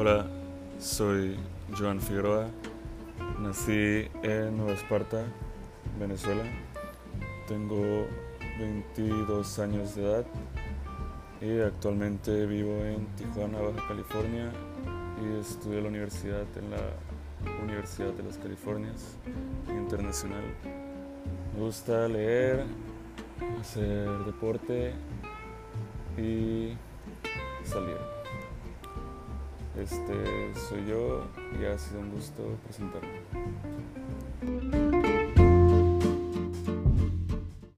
Hola, soy Joan Figueroa. Nací en Nueva Esparta, Venezuela. Tengo 22 años de edad y actualmente vivo en Tijuana, Baja California y estudio la universidad en la Universidad de las Californias Internacional. Me gusta leer, hacer deporte y salir. Este soy yo y ha sido un gusto presentarme.